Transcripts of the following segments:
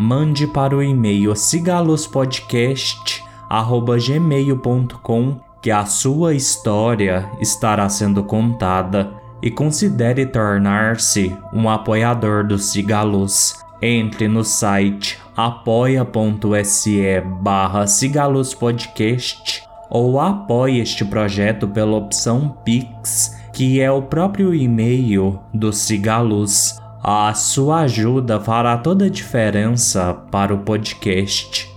mande para o e-mail cigalospodcast@gmail.com que a sua história estará sendo contada e considere tornar-se um apoiador do Cigalos. Entre no site apoia.se barra Podcast ou apoie este projeto pela opção Pix, que é o próprio e-mail do Cigalos. A sua ajuda fará toda a diferença para o podcast.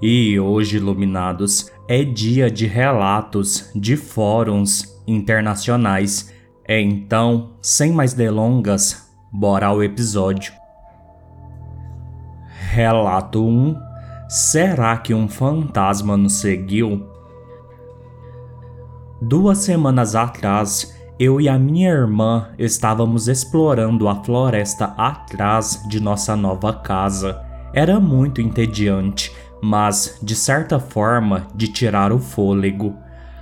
E hoje, iluminados, é dia de relatos de fóruns internacionais. Então, sem mais delongas, bora ao episódio. Relato 1 Será que um fantasma nos seguiu? Duas semanas atrás, eu e a minha irmã estávamos explorando a floresta atrás de nossa nova casa. Era muito entediante, mas de certa forma de tirar o fôlego.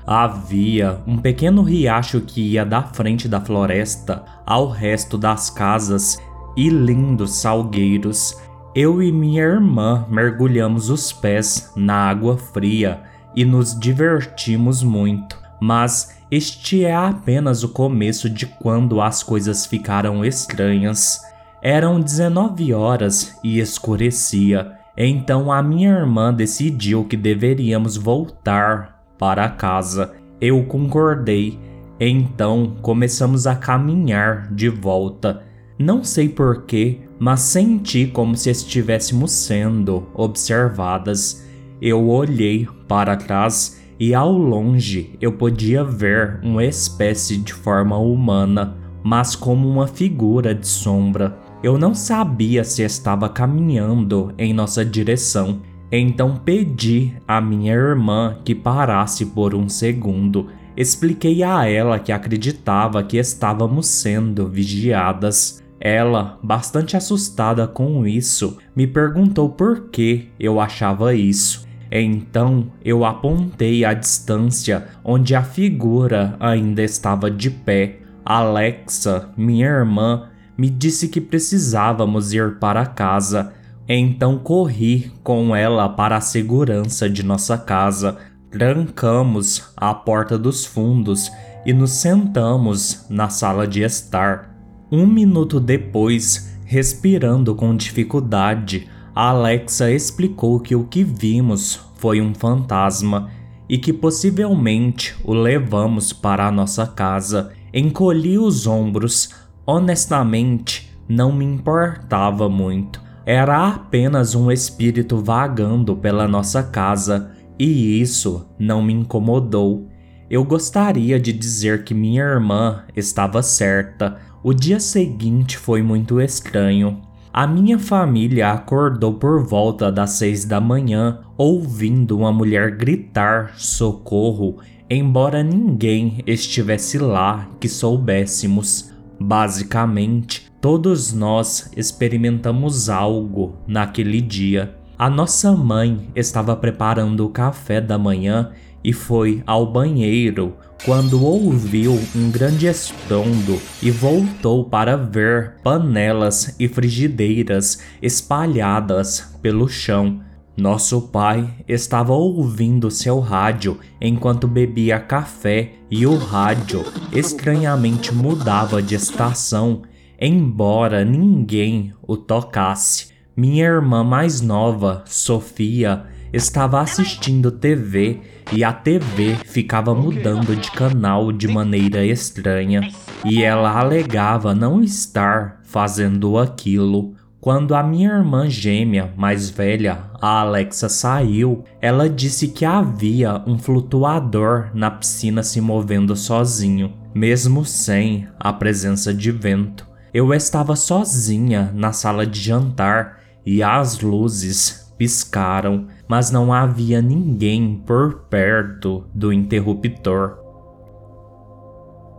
Havia um pequeno riacho que ia da frente da floresta ao resto das casas e lindos salgueiros. Eu e minha irmã mergulhamos os pés na água fria e nos divertimos muito, mas este é apenas o começo de quando as coisas ficaram estranhas. Eram 19 horas e escurecia, então a minha irmã decidiu que deveríamos voltar para casa. Eu concordei, então começamos a caminhar de volta. Não sei porquê, mas senti como se estivéssemos sendo observadas. Eu olhei para trás e ao longe eu podia ver uma espécie de forma humana, mas como uma figura de sombra. Eu não sabia se estava caminhando em nossa direção, então pedi à minha irmã que parasse por um segundo. Expliquei a ela que acreditava que estávamos sendo vigiadas. Ela, bastante assustada com isso, me perguntou por que eu achava isso. Então eu apontei a distância onde a figura ainda estava de pé. Alexa, minha irmã, me disse que precisávamos ir para casa. Então corri com ela para a segurança de nossa casa. Trancamos a porta dos fundos e nos sentamos na sala de estar. Um minuto depois, respirando com dificuldade, Alexa explicou que o que vimos foi um fantasma e que possivelmente o levamos para a nossa casa. Encolhi os ombros. Honestamente, não me importava muito. Era apenas um espírito vagando pela nossa casa e isso não me incomodou. Eu gostaria de dizer que minha irmã estava certa. O dia seguinte foi muito estranho. A minha família acordou por volta das seis da manhã, ouvindo uma mulher gritar socorro, embora ninguém estivesse lá que soubéssemos. Basicamente, todos nós experimentamos algo naquele dia. A nossa mãe estava preparando o café da manhã e foi ao banheiro quando ouviu um grande estrondo e voltou para ver panelas e frigideiras espalhadas pelo chão. Nosso pai estava ouvindo seu rádio enquanto bebia café e o rádio estranhamente mudava de estação, embora ninguém o tocasse. Minha irmã mais nova, Sofia, estava assistindo TV e a TV ficava mudando de canal de maneira estranha e ela alegava não estar fazendo aquilo. Quando a minha irmã gêmea mais velha, a Alexa, saiu, ela disse que havia um flutuador na piscina se movendo sozinho, mesmo sem a presença de vento. Eu estava sozinha na sala de jantar e as luzes piscaram, mas não havia ninguém por perto do interruptor.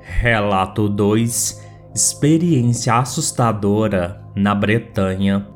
Relato 2 Experiência assustadora na Bretanha.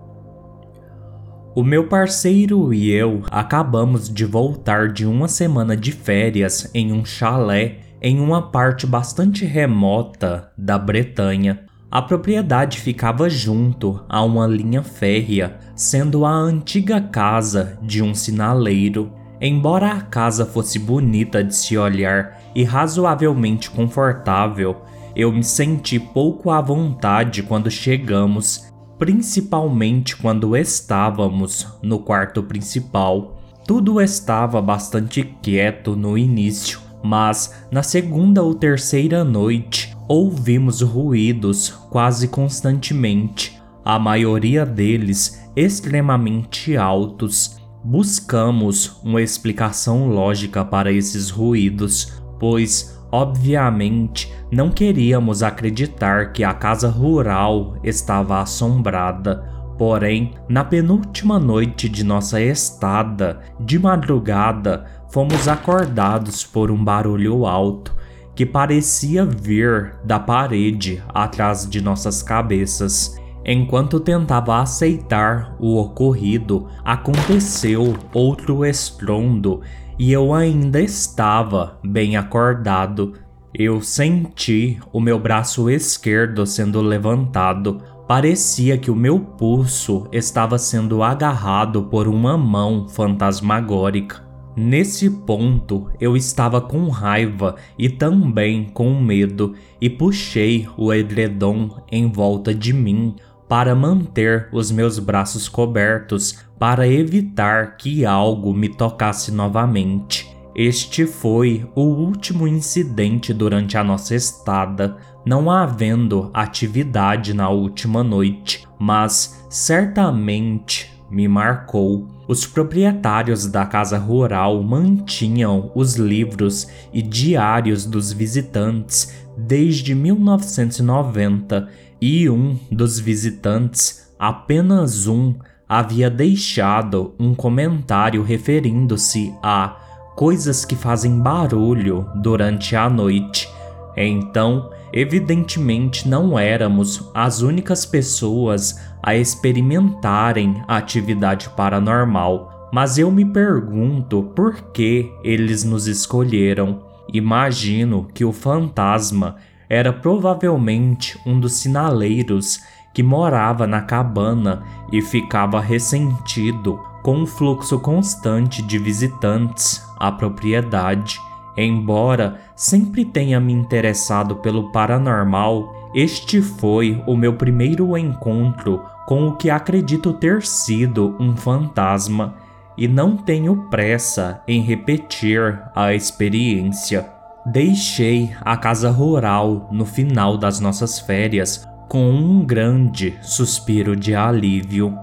O meu parceiro e eu acabamos de voltar de uma semana de férias em um chalé em uma parte bastante remota da Bretanha. A propriedade ficava junto a uma linha férrea, sendo a antiga casa de um sinaleiro. Embora a casa fosse bonita de se olhar e razoavelmente confortável, eu me senti pouco à vontade quando chegamos, principalmente quando estávamos no quarto principal. Tudo estava bastante quieto no início, mas na segunda ou terceira noite ouvimos ruídos quase constantemente, a maioria deles extremamente altos. Buscamos uma explicação lógica para esses ruídos, pois, obviamente, não queríamos acreditar que a casa rural estava assombrada. Porém, na penúltima noite de nossa estada, de madrugada, fomos acordados por um barulho alto que parecia vir da parede atrás de nossas cabeças. Enquanto tentava aceitar o ocorrido, aconteceu outro estrondo e eu ainda estava bem acordado. Eu senti o meu braço esquerdo sendo levantado. Parecia que o meu pulso estava sendo agarrado por uma mão fantasmagórica. Nesse ponto, eu estava com raiva e também com medo e puxei o edredom em volta de mim para manter os meus braços cobertos para evitar que algo me tocasse novamente. Este foi o último incidente durante a nossa estada, não havendo atividade na última noite, mas certamente me marcou. Os proprietários da casa rural mantinham os livros e diários dos visitantes desde 1990 e um dos visitantes, apenas um, havia deixado um comentário referindo-se a coisas que fazem barulho durante a noite. Então, evidentemente não éramos as únicas pessoas a experimentarem a atividade paranormal, mas eu me pergunto por que eles nos escolheram. Imagino que o fantasma era provavelmente um dos sinaleiros que morava na cabana e ficava ressentido com o fluxo constante de visitantes à propriedade. Embora sempre tenha me interessado pelo paranormal, este foi o meu primeiro encontro com o que acredito ter sido um fantasma e não tenho pressa em repetir a experiência. Deixei a casa rural no final das nossas férias com um grande suspiro de alívio.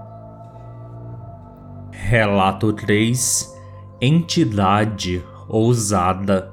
Relato 3 Entidade ousada.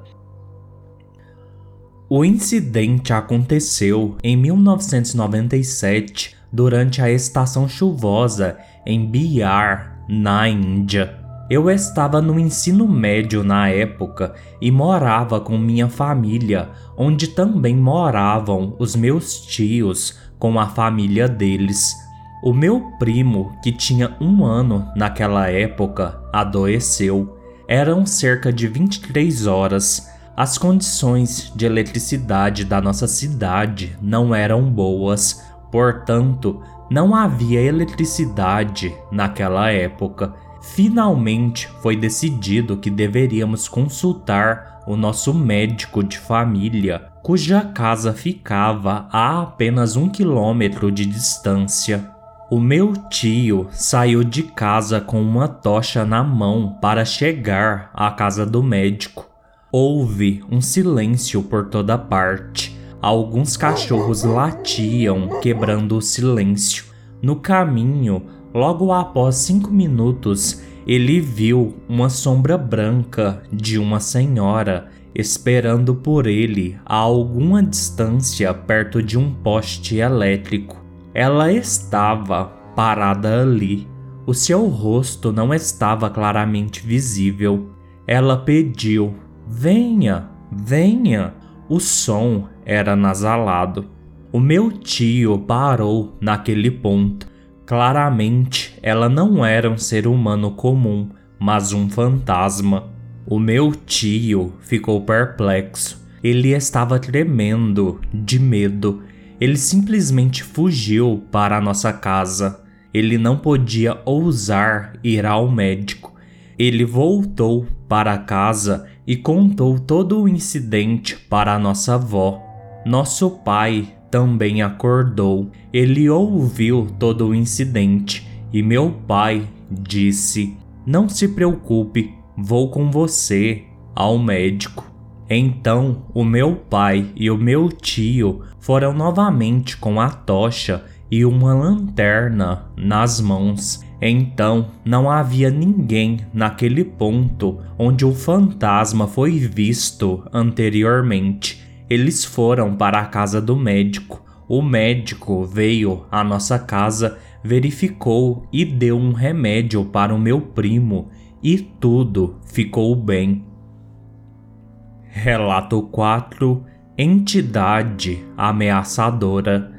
O incidente aconteceu em 1997 durante a estação chuvosa em Bihar, na Índia. Eu estava no ensino médio na época e morava com minha família, onde também moravam os meus tios com a família deles. O meu primo, que tinha um ano naquela época, adoeceu. Eram cerca de 23 horas. As condições de eletricidade da nossa cidade não eram boas, portanto, não havia eletricidade naquela época Finalmente foi decidido que deveríamos consultar o nosso médico de família, cuja casa ficava a apenas um quilômetro de distância. O meu tio saiu de casa com uma tocha na mão para chegar à casa do médico. Houve um silêncio por toda parte. Alguns cachorros latiam, quebrando o silêncio. No caminho, Logo após cinco minutos, ele viu uma sombra branca de uma senhora esperando por ele a alguma distância perto de um poste elétrico. Ela estava parada ali. O seu rosto não estava claramente visível. Ela pediu: Venha, venha. O som era nasalado. O meu tio parou naquele ponto. Claramente, ela não era um ser humano comum, mas um fantasma. O meu tio ficou perplexo. Ele estava tremendo de medo. Ele simplesmente fugiu para a nossa casa. Ele não podia ousar ir ao médico. Ele voltou para casa e contou todo o incidente para a nossa avó. Nosso pai também acordou. Ele ouviu todo o incidente e meu pai disse: Não se preocupe, vou com você ao médico. Então o meu pai e o meu tio foram novamente com a tocha e uma lanterna nas mãos. Então não havia ninguém naquele ponto onde o fantasma foi visto anteriormente. Eles foram para a casa do médico. O médico veio à nossa casa, verificou e deu um remédio para o meu primo e tudo ficou bem. Relato 4 Entidade ameaçadora.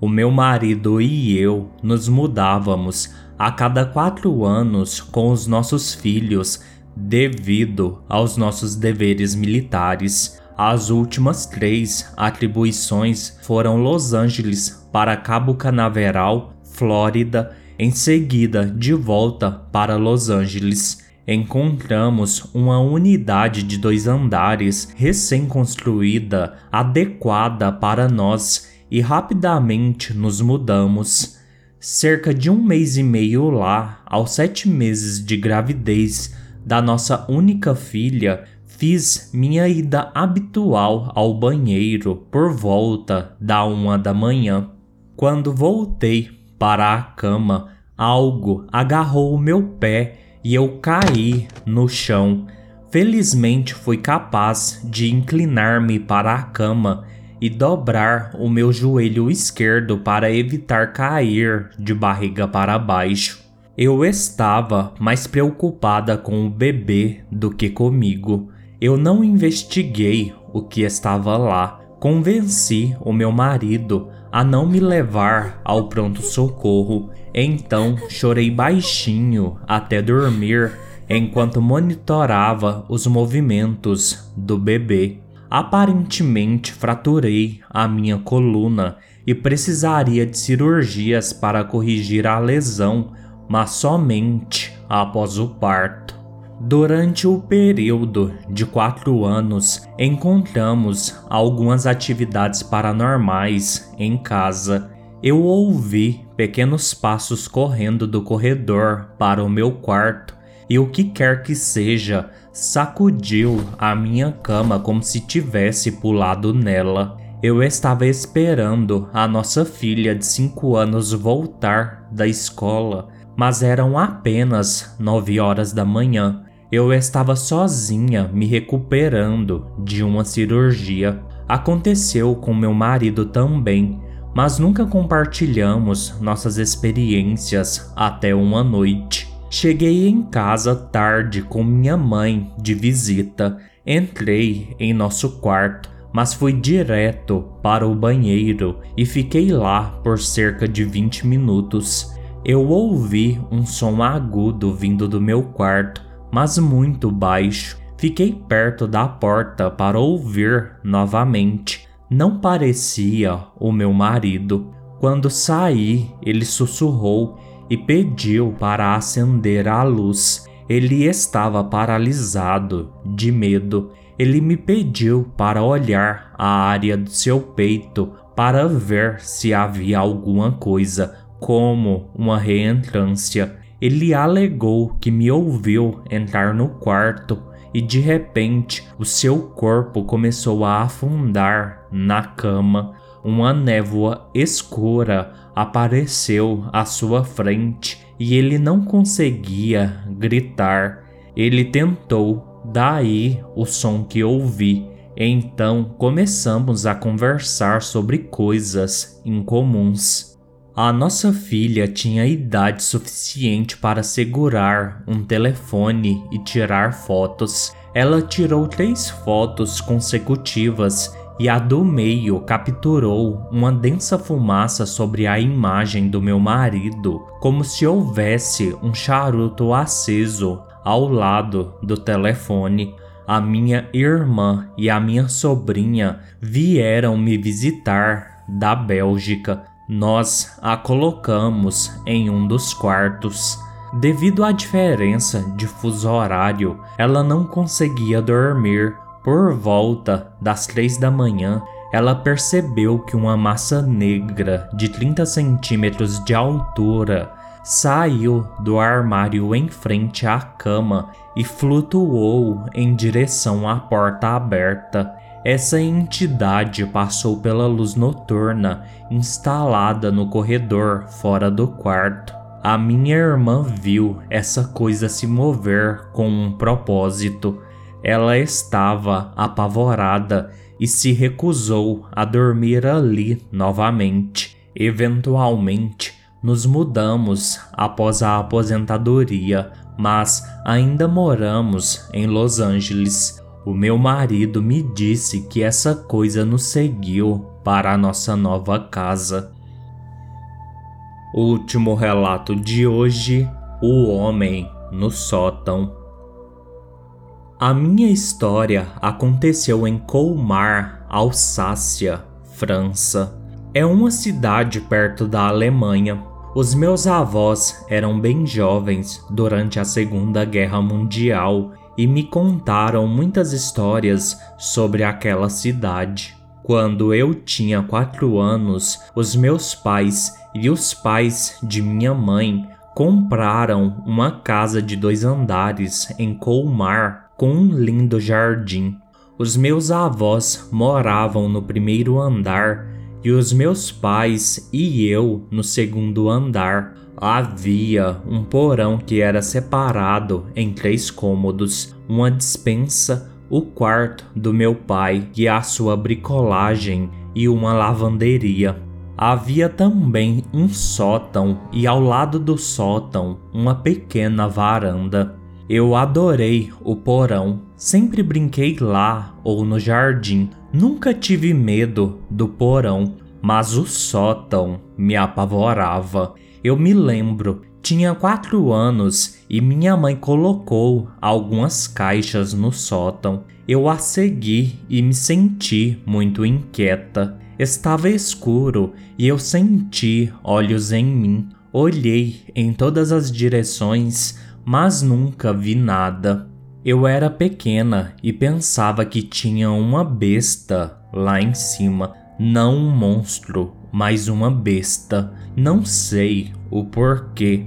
O meu marido e eu nos mudávamos a cada quatro anos com os nossos filhos devido aos nossos deveres militares. As últimas três atribuições foram Los Angeles para Cabo Canaveral, Flórida, em seguida de volta para Los Angeles encontramos uma unidade de dois andares recém-construída, adequada para nós e rapidamente nos mudamos. Cerca de um mês e meio lá, aos sete meses de gravidez da nossa única filha, fiz minha ida habitual ao banheiro por volta da uma da manhã. Quando voltei para a cama, algo agarrou o meu pé e eu caí no chão. Felizmente fui capaz de inclinar-me para a cama e dobrar o meu joelho esquerdo para evitar cair de barriga para baixo. Eu estava mais preocupada com o bebê do que comigo. Eu não investiguei o que estava lá. Convenci o meu marido a não me levar ao pronto-socorro então chorei baixinho até dormir enquanto monitorava os movimentos do bebê. Aparentemente fraturei a minha coluna e precisaria de cirurgias para corrigir a lesão, mas somente após o parto. Durante o período de quatro anos, encontramos algumas atividades paranormais em casa eu ouvi pequenos passos correndo do corredor para o meu quarto e o que quer que seja sacudiu a minha cama como se tivesse pulado nela. Eu estava esperando a nossa filha de 5 anos voltar da escola, mas eram apenas 9 horas da manhã. Eu estava sozinha me recuperando de uma cirurgia. Aconteceu com meu marido também mas nunca compartilhamos nossas experiências até uma noite. Cheguei em casa tarde com minha mãe de visita. Entrei em nosso quarto, mas fui direto para o banheiro e fiquei lá por cerca de 20 minutos. Eu ouvi um som agudo vindo do meu quarto, mas muito baixo. Fiquei perto da porta para ouvir novamente não parecia o meu marido. Quando saí, ele sussurrou e pediu para acender a luz. Ele estava paralisado de medo. Ele me pediu para olhar a área do seu peito para ver se havia alguma coisa, como uma reentrância. Ele alegou que me ouviu entrar no quarto e de repente o seu corpo começou a afundar na cama. Uma névoa escura apareceu à sua frente e ele não conseguia gritar. Ele tentou, daí o som que ouvi. Então começamos a conversar sobre coisas incomuns. A nossa filha tinha idade suficiente para segurar um telefone e tirar fotos. Ela tirou três fotos consecutivas e a do meio capturou uma densa fumaça sobre a imagem do meu marido, como se houvesse um charuto aceso ao lado do telefone. A minha irmã e a minha sobrinha vieram me visitar da Bélgica nós a colocamos em um dos quartos. Devido à diferença de fuso horário, ela não conseguia dormir. Por volta das três da manhã, ela percebeu que uma massa negra de 30 centímetros de altura saiu do armário em frente à cama e flutuou em direção à porta aberta. Essa entidade passou pela luz noturna instalada no corredor fora do quarto. A minha irmã viu essa coisa se mover com um propósito. Ela estava apavorada e se recusou a dormir ali novamente. Eventualmente, nos mudamos após a aposentadoria, mas ainda moramos em Los Angeles. O meu marido me disse que essa coisa nos seguiu para a nossa nova casa. Último relato de hoje: O Homem no Sótão. A minha história aconteceu em Colmar, Alsácia, França. É uma cidade perto da Alemanha. Os meus avós eram bem jovens durante a Segunda Guerra Mundial e me contaram muitas histórias sobre aquela cidade. Quando eu tinha quatro anos, os meus pais e os pais de minha mãe compraram uma casa de dois andares em Colmar com um lindo jardim. Os meus avós moravam no primeiro andar e os meus pais e eu no segundo andar. Havia um porão que era separado em três cômodos, uma dispensa, o quarto do meu pai e a sua bricolagem e uma lavanderia. Havia também um sótão e ao lado do sótão uma pequena varanda. Eu adorei o porão, sempre brinquei lá ou no jardim. Nunca tive medo do porão, mas o sótão me apavorava. Eu me lembro, tinha quatro anos e minha mãe colocou algumas caixas no sótão. Eu a segui e me senti muito inquieta. Estava escuro e eu senti olhos em mim. Olhei em todas as direções, mas nunca vi nada. Eu era pequena e pensava que tinha uma besta lá em cima, não um monstro, mas uma besta. Não sei o porquê.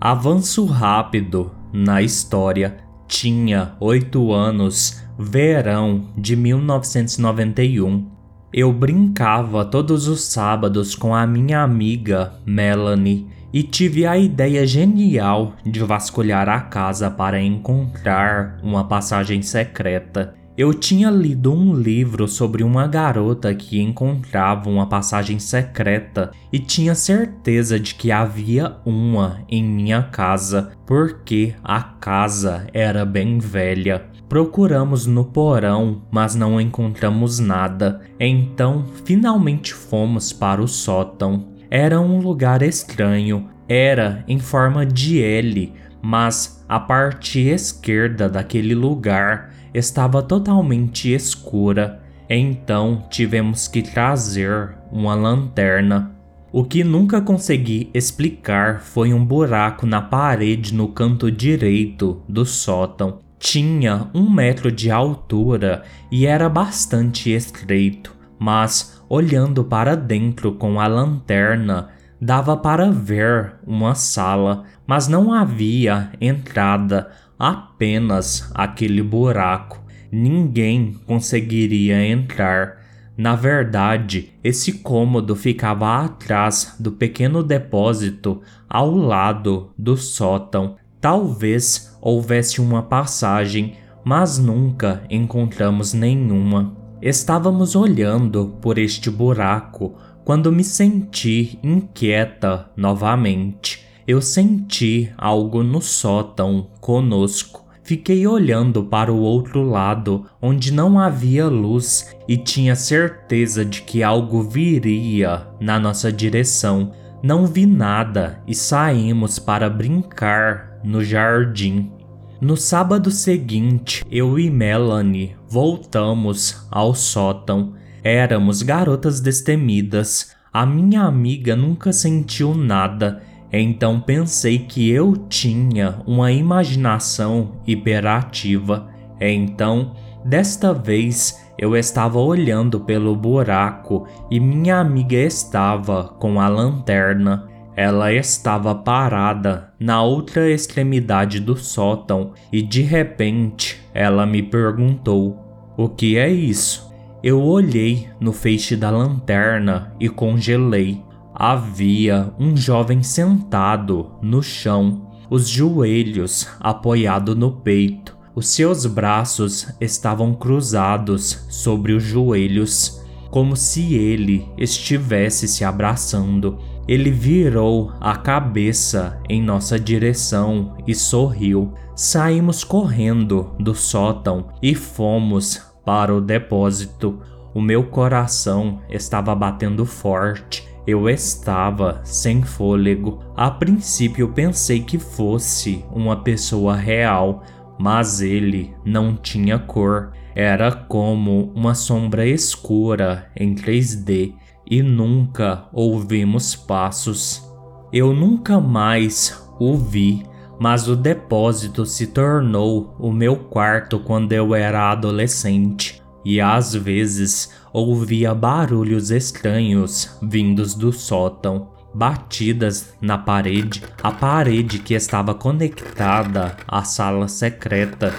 Avanço rápido na história. Tinha oito anos, verão de 1991. Eu brincava todos os sábados com a minha amiga Melanie e tive a ideia genial de vasculhar a casa para encontrar uma passagem secreta. Eu tinha lido um livro sobre uma garota que encontrava uma passagem secreta e tinha certeza de que havia uma em minha casa, porque a casa era bem velha. Procuramos no porão, mas não encontramos nada. Então, finalmente fomos para o sótão. Era um lugar estranho, era em forma de L, mas a parte esquerda daquele lugar estava totalmente escura, então tivemos que trazer uma lanterna. O que nunca consegui explicar foi um buraco na parede no canto direito do sótão. Tinha um metro de altura e era bastante estreito, mas olhando para dentro com a lanterna, dava para ver uma sala, mas não havia entrada apenas aquele buraco. Ninguém conseguiria entrar. Na verdade, esse cômodo ficava atrás do pequeno depósito ao lado do sótão. Talvez houvesse uma passagem, mas nunca encontramos nenhuma. Estávamos olhando por este buraco quando me senti inquieta novamente. Eu senti algo no sótão conosco. Fiquei olhando para o outro lado, onde não havia luz, e tinha certeza de que algo viria na nossa direção. Não vi nada e saímos para brincar no jardim. No sábado seguinte, eu e Melanie voltamos ao sótão. Éramos garotas destemidas. A minha amiga nunca sentiu nada, então pensei que eu tinha uma imaginação hiperativa. Então, desta vez, eu estava olhando pelo buraco e minha amiga estava com a lanterna. Ela estava parada na outra extremidade do sótão e de repente ela me perguntou: O que é isso? Eu olhei no feixe da lanterna e congelei. Havia um jovem sentado no chão, os joelhos apoiados no peito. Os seus braços estavam cruzados sobre os joelhos, como se ele estivesse se abraçando. Ele virou a cabeça em nossa direção e sorriu. Saímos correndo do sótão e fomos para o depósito. O meu coração estava batendo forte. Eu estava sem fôlego. A princípio pensei que fosse uma pessoa real, mas ele não tinha cor. Era como uma sombra escura em 3D e nunca ouvimos passos. Eu nunca mais o vi, mas o depósito se tornou o meu quarto quando eu era adolescente e às vezes ouvia barulhos estranhos vindos do sótão, batidas na parede, a parede que estava conectada à sala secreta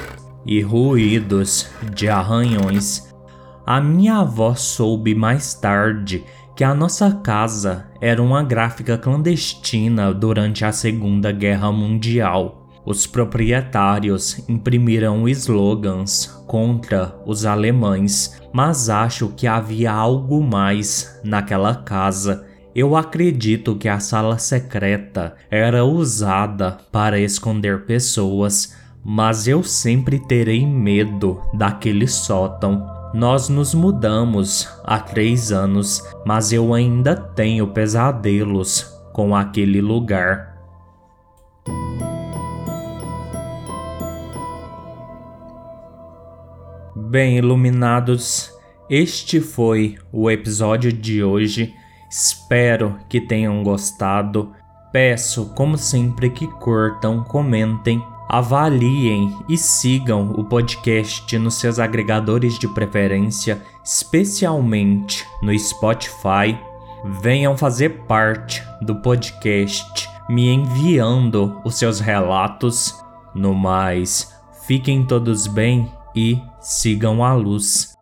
e ruídos de arranhões. A minha avó soube mais tarde que a nossa casa era uma gráfica clandestina durante a Segunda Guerra Mundial. Os proprietários imprimiram slogans contra os alemães, mas acho que havia algo mais naquela casa. Eu acredito que a sala secreta era usada para esconder pessoas, mas eu sempre terei medo daquele sótão nós nos mudamos há três anos, mas eu ainda tenho pesadelos com aquele lugar. Bem, iluminados, este foi o episódio de hoje. Espero que tenham gostado. Peço, como sempre, que curtam, comentem avaliem e sigam o podcast nos seus agregadores de preferência, especialmente no Spotify. Venham fazer parte do podcast, me enviando os seus relatos. No mais, fiquem todos bem e sigam a luz.